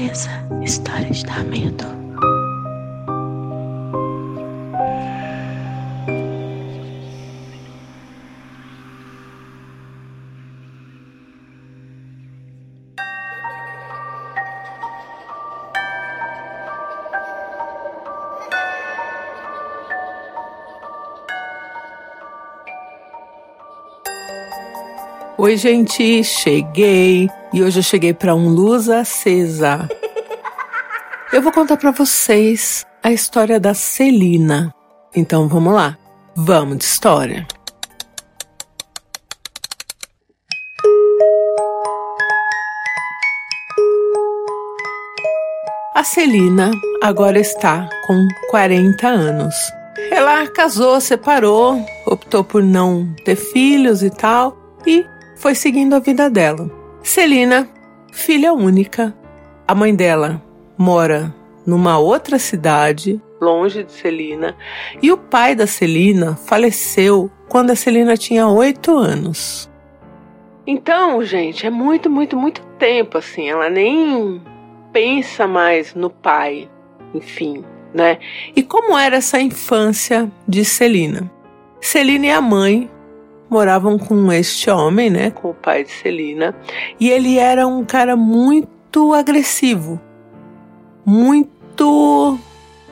certeza, história de dar medo. Oi, gente, cheguei. E hoje eu cheguei para um luz acesa. Eu vou contar para vocês a história da Celina. Então vamos lá. Vamos de história. A Celina agora está com 40 anos. Ela casou, separou, optou por não ter filhos e tal, e foi seguindo a vida dela. Celina, filha única, a mãe dela mora numa outra cidade, longe de Celina, e o pai da Celina faleceu quando a Celina tinha oito anos. Então, gente, é muito, muito, muito tempo assim. Ela nem pensa mais no pai, enfim, né? E como era essa infância de Celina? Celina e a mãe moravam com este homem, né, com o pai de Celina, e ele era um cara muito agressivo, muito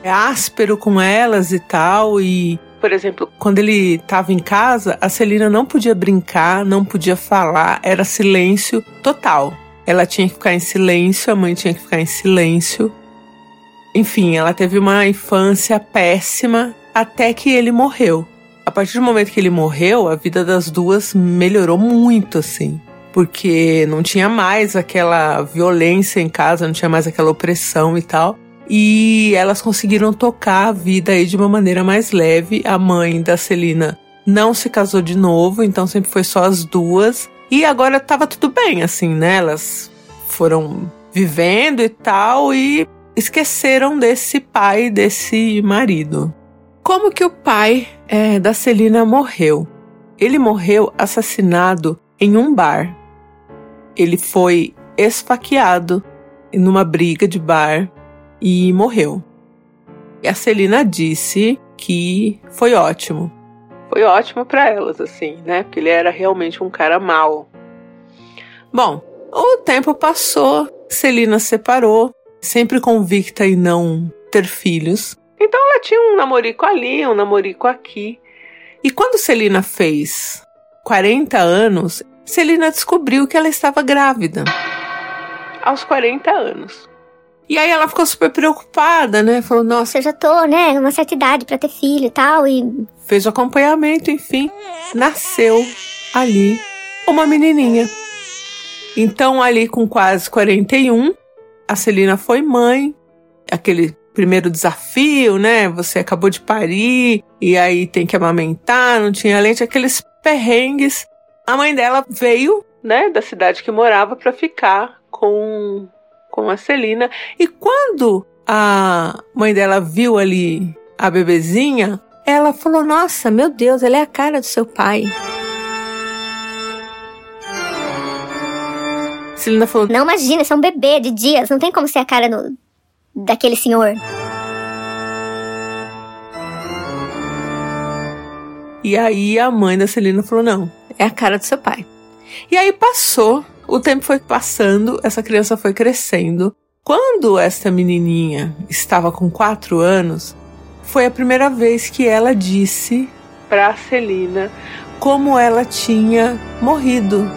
áspero com elas e tal, e por exemplo, quando ele estava em casa, a Celina não podia brincar, não podia falar, era silêncio total. Ela tinha que ficar em silêncio, a mãe tinha que ficar em silêncio. Enfim, ela teve uma infância péssima até que ele morreu a partir do momento que ele morreu, a vida das duas melhorou muito, assim. Porque não tinha mais aquela violência em casa, não tinha mais aquela opressão e tal. E elas conseguiram tocar a vida aí de uma maneira mais leve. A mãe da Celina não se casou de novo, então sempre foi só as duas. E agora tava tudo bem, assim, né? Elas foram vivendo e tal e esqueceram desse pai, desse marido. Como que o pai é, da Celina morreu? Ele morreu assassinado em um bar. Ele foi esfaqueado numa briga de bar e morreu. E a Celina disse que foi ótimo. Foi ótimo para elas, assim, né? Porque ele era realmente um cara mau. Bom, o tempo passou, Celina separou, sempre convicta em não ter filhos. Ela tinha um namorico ali, um namorico aqui. E quando Celina fez 40 anos, Celina descobriu que ela estava grávida. Aos 40 anos. E aí ela ficou super preocupada, né? Falou, nossa. Eu já tô, né, numa certa idade para ter filho e tal. E. Fez o acompanhamento, enfim. Nasceu ali uma menininha. Então, ali com quase 41, a Celina foi mãe. Aquele primeiro desafio, né? Você acabou de parir e aí tem que amamentar, não tinha leite, aqueles perrengues. A mãe dela veio, né, da cidade que morava para ficar com com a Celina. E quando a mãe dela viu ali a bebezinha, ela falou: "Nossa, meu Deus, ela é a cara do seu pai". Celina falou: Não imagina, isso é um bebê de dias, não tem como ser a cara no, daquele senhor. E aí a mãe da Celina falou: não, é a cara do seu pai. E aí passou, o tempo foi passando, essa criança foi crescendo. Quando esta menininha estava com quatro anos, foi a primeira vez que ela disse para Celina como ela tinha morrido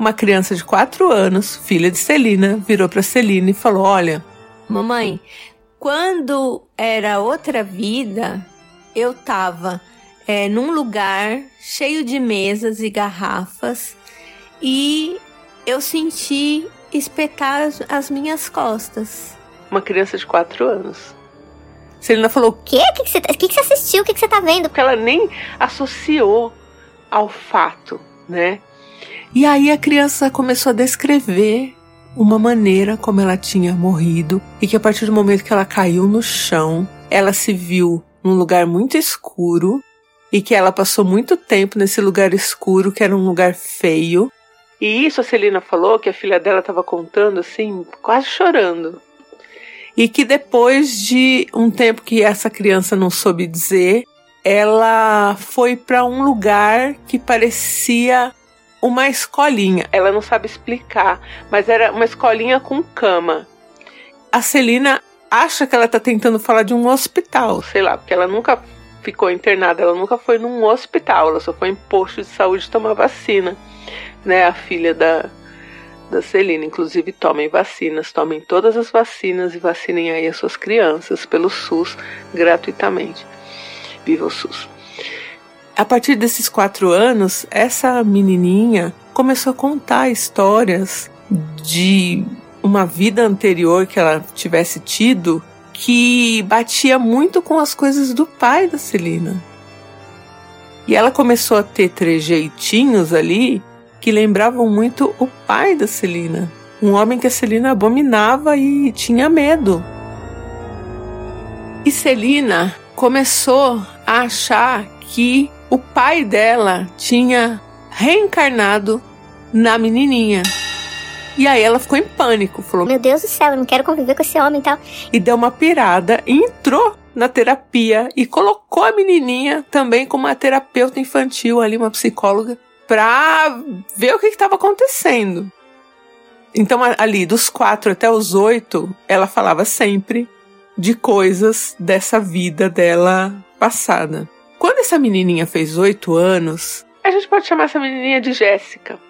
uma criança de 4 anos, filha de Celina, virou para Celina e falou: Olha, mamãe, quando era outra vida, eu tava é, num lugar cheio de mesas e garrafas e eu senti espetar as, as minhas costas. Uma criança de 4 anos. Celina falou: O quê? O que, que, você, que, que você assistiu? O que, que você tá vendo? Porque ela nem associou ao fato, né? E aí a criança começou a descrever uma maneira como ela tinha morrido e que a partir do momento que ela caiu no chão, ela se viu num lugar muito escuro e que ela passou muito tempo nesse lugar escuro, que era um lugar feio, E isso a Celina falou que a filha dela estava contando assim, quase chorando. E que depois de um tempo que essa criança não soube dizer, ela foi para um lugar que parecia uma escolinha. Ela não sabe explicar, mas era uma escolinha com cama. A Celina acha que ela tá tentando falar de um hospital, sei lá, porque ela nunca ficou internada, ela nunca foi num hospital, ela só foi em posto de saúde tomar vacina, né? A filha da, da Celina. Inclusive, tomem vacinas, tomem todas as vacinas e vacinem aí as suas crianças pelo SUS gratuitamente. Viva o SUS! A partir desses quatro anos, essa menininha começou a contar histórias de uma vida anterior que ela tivesse tido que batia muito com as coisas do pai da Celina. E ela começou a ter trejeitinhos ali que lembravam muito o pai da Celina, um homem que a Celina abominava e tinha medo. E Celina começou a achar que o pai dela tinha reencarnado na menininha. E aí ela ficou em pânico, falou: Meu Deus do céu, eu não quero conviver com esse homem e tal. E deu uma pirada e entrou na terapia e colocou a menininha também como uma terapeuta infantil ali, uma psicóloga, pra ver o que estava acontecendo. Então, ali, dos quatro até os oito, ela falava sempre de coisas dessa vida dela passada. Quando essa menininha fez oito anos, a gente pode chamar essa menininha de Jéssica.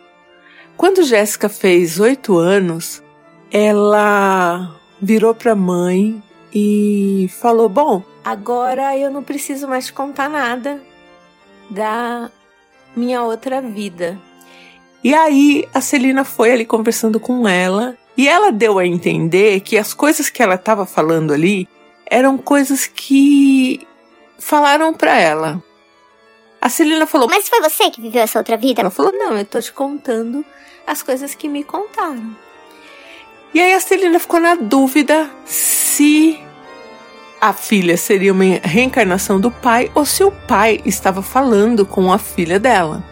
Quando Jéssica fez oito anos, ela virou para a mãe e falou: Bom, agora eu não preciso mais te contar nada da minha outra vida. E aí a Celina foi ali conversando com ela e ela deu a entender que as coisas que ela estava falando ali eram coisas que falaram para ela. A Celina falou: Mas foi você que viveu essa outra vida? Ela falou: Não, eu tô te contando as coisas que me contaram. E aí a Celina ficou na dúvida se a filha seria uma reencarnação do pai ou se o pai estava falando com a filha dela.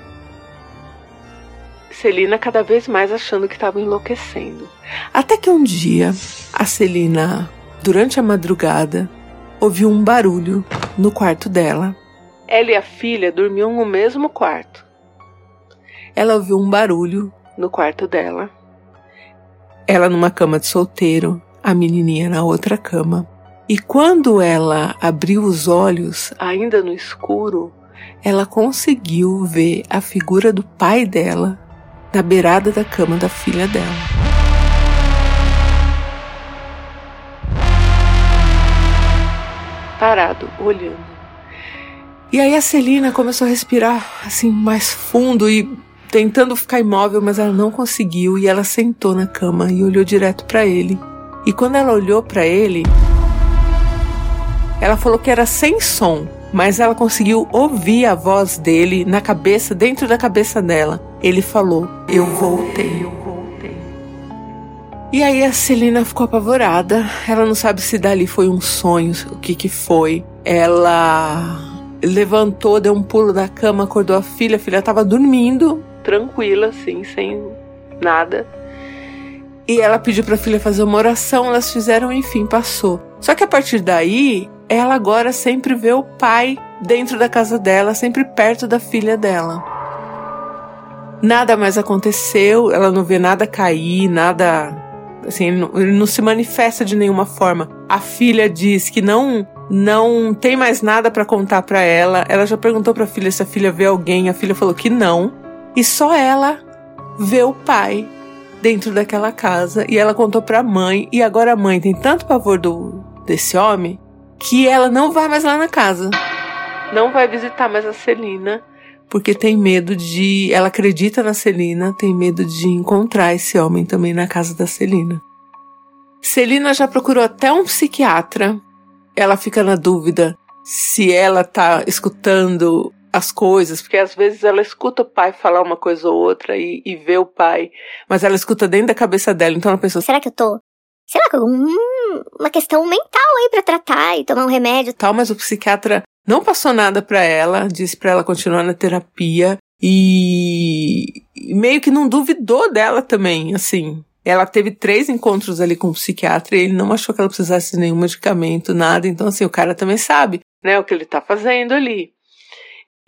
Celina cada vez mais achando que estava enlouquecendo. Até que um dia, a Celina, durante a madrugada, ouviu um barulho no quarto dela. Ela e a filha dormiam no mesmo quarto. Ela ouviu um barulho no quarto dela. Ela numa cama de solteiro, a menininha na outra cama. E quando ela abriu os olhos, ainda no escuro, ela conseguiu ver a figura do pai dela na beirada da cama da filha dela. Parado, olhando. E aí a Celina começou a respirar assim mais fundo e tentando ficar imóvel, mas ela não conseguiu e ela sentou na cama e olhou direto para ele. E quando ela olhou para ele, ela falou que era sem som, mas ela conseguiu ouvir a voz dele na cabeça, dentro da cabeça dela. Ele falou: Eu voltei. E aí a Celina ficou apavorada. Ela não sabe se dali foi um sonho, o que que foi. Ela levantou, deu um pulo da cama, acordou a filha. A filha estava dormindo, tranquila, assim, sem nada. E ela pediu para a filha fazer uma oração, elas fizeram, enfim, passou. Só que a partir daí, ela agora sempre vê o pai dentro da casa dela, sempre perto da filha dela. Nada mais aconteceu, ela não vê nada cair, nada. Assim, ele não, ele não se manifesta de nenhuma forma. A filha diz que não não tem mais nada para contar para ela. Ela já perguntou para a filha se a filha vê alguém, a filha falou que não. E só ela vê o pai dentro daquela casa e ela contou para a mãe e agora a mãe tem tanto pavor do desse homem que ela não vai mais lá na casa. Não vai visitar mais a Celina, porque tem medo de. Ela acredita na Celina, tem medo de encontrar esse homem também na casa da Celina. Celina já procurou até um psiquiatra. Ela fica na dúvida se ela tá escutando as coisas, porque às vezes ela escuta o pai falar uma coisa ou outra e, e vê o pai, mas ela escuta dentro da cabeça dela, então ela pensou: será que eu tô sei lá, uma questão mental aí para tratar e tomar um remédio. Tal, mas o psiquiatra não passou nada para ela, disse para ela continuar na terapia e meio que não duvidou dela também, assim. Ela teve três encontros ali com o psiquiatra e ele não achou que ela precisasse de nenhum medicamento, nada. Então, assim, o cara também sabe, né, o que ele tá fazendo ali.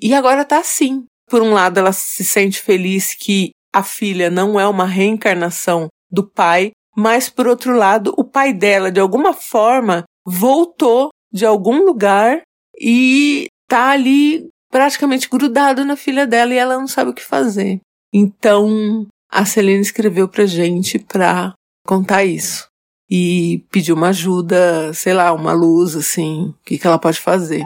E agora tá assim. Por um lado, ela se sente feliz que a filha não é uma reencarnação do pai, mas por outro lado, o pai dela, de alguma forma, voltou de algum lugar e tá ali praticamente grudado na filha dela e ela não sabe o que fazer. Então, a Celina escreveu pra gente pra contar isso. E pediu uma ajuda, sei lá, uma luz, assim, o que, que ela pode fazer.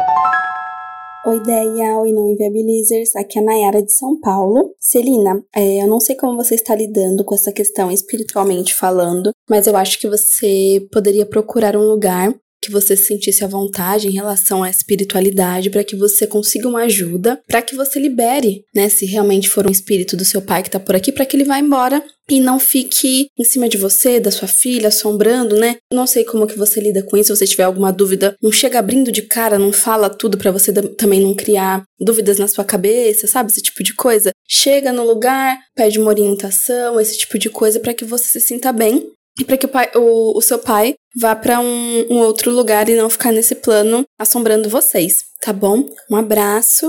Oi, Ideia, oi, não inviabilizers. Aqui é a Nayara de São Paulo. Celina, é, eu não sei como você está lidando com essa questão espiritualmente falando, mas eu acho que você poderia procurar um lugar que você se sentisse à vontade em relação à espiritualidade, para que você consiga uma ajuda, para que você libere, né, se realmente for um espírito do seu pai que tá por aqui, para que ele vá embora e não fique em cima de você, da sua filha, assombrando, né? Não sei como que você lida com isso, se você tiver alguma dúvida, não chega abrindo de cara, não fala tudo para você também não criar dúvidas na sua cabeça, sabe? Esse tipo de coisa. Chega no lugar, pede uma orientação, esse tipo de coisa para que você se sinta bem para que o, pai, o, o, seu pai vá para um, um outro lugar e não ficar nesse plano assombrando vocês, tá bom? Um abraço.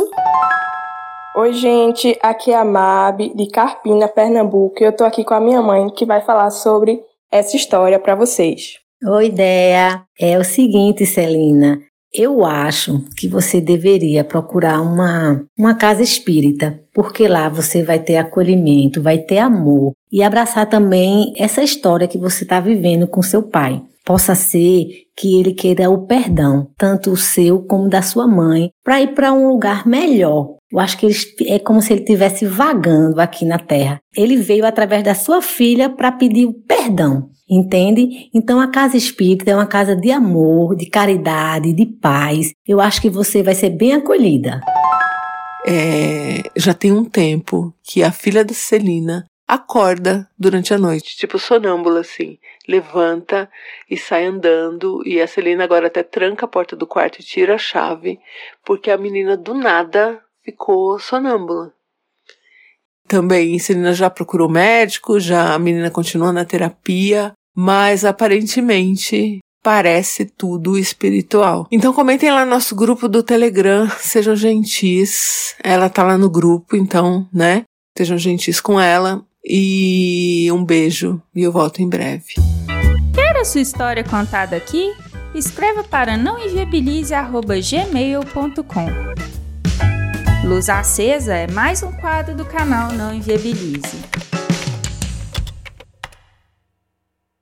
Oi, gente, aqui é a Mab, de Carpina, Pernambuco, e eu tô aqui com a minha mãe, que vai falar sobre essa história para vocês. Oi, ideia. É o seguinte, Celina. Eu acho que você deveria procurar uma, uma casa espírita, porque lá você vai ter acolhimento, vai ter amor e abraçar também essa história que você está vivendo com seu pai. Possa ser que ele queira o perdão, tanto o seu como da sua mãe, para ir para um lugar melhor. Eu acho que ele, é como se ele estivesse vagando aqui na Terra. Ele veio através da sua filha para pedir o perdão. Entende? Então a casa espírita é uma casa de amor, de caridade, de paz. Eu acho que você vai ser bem acolhida. É, já tem um tempo que a filha da Celina acorda durante a noite, tipo sonâmbula assim, levanta e sai andando e a Celina agora até tranca a porta do quarto e tira a chave, porque a menina do nada ficou sonâmbula. Também Celina já procurou médico, já a menina continua na terapia, mas aparentemente parece tudo espiritual. Então comentem lá no nosso grupo do Telegram, sejam gentis. Ela tá lá no grupo, então, né? Sejam gentis com ela. E um beijo e eu volto em breve. Quer a sua história contada aqui? Escreva para nãoenviabilize.gmail.com Luz Acesa é mais um quadro do canal Não Enviabilize.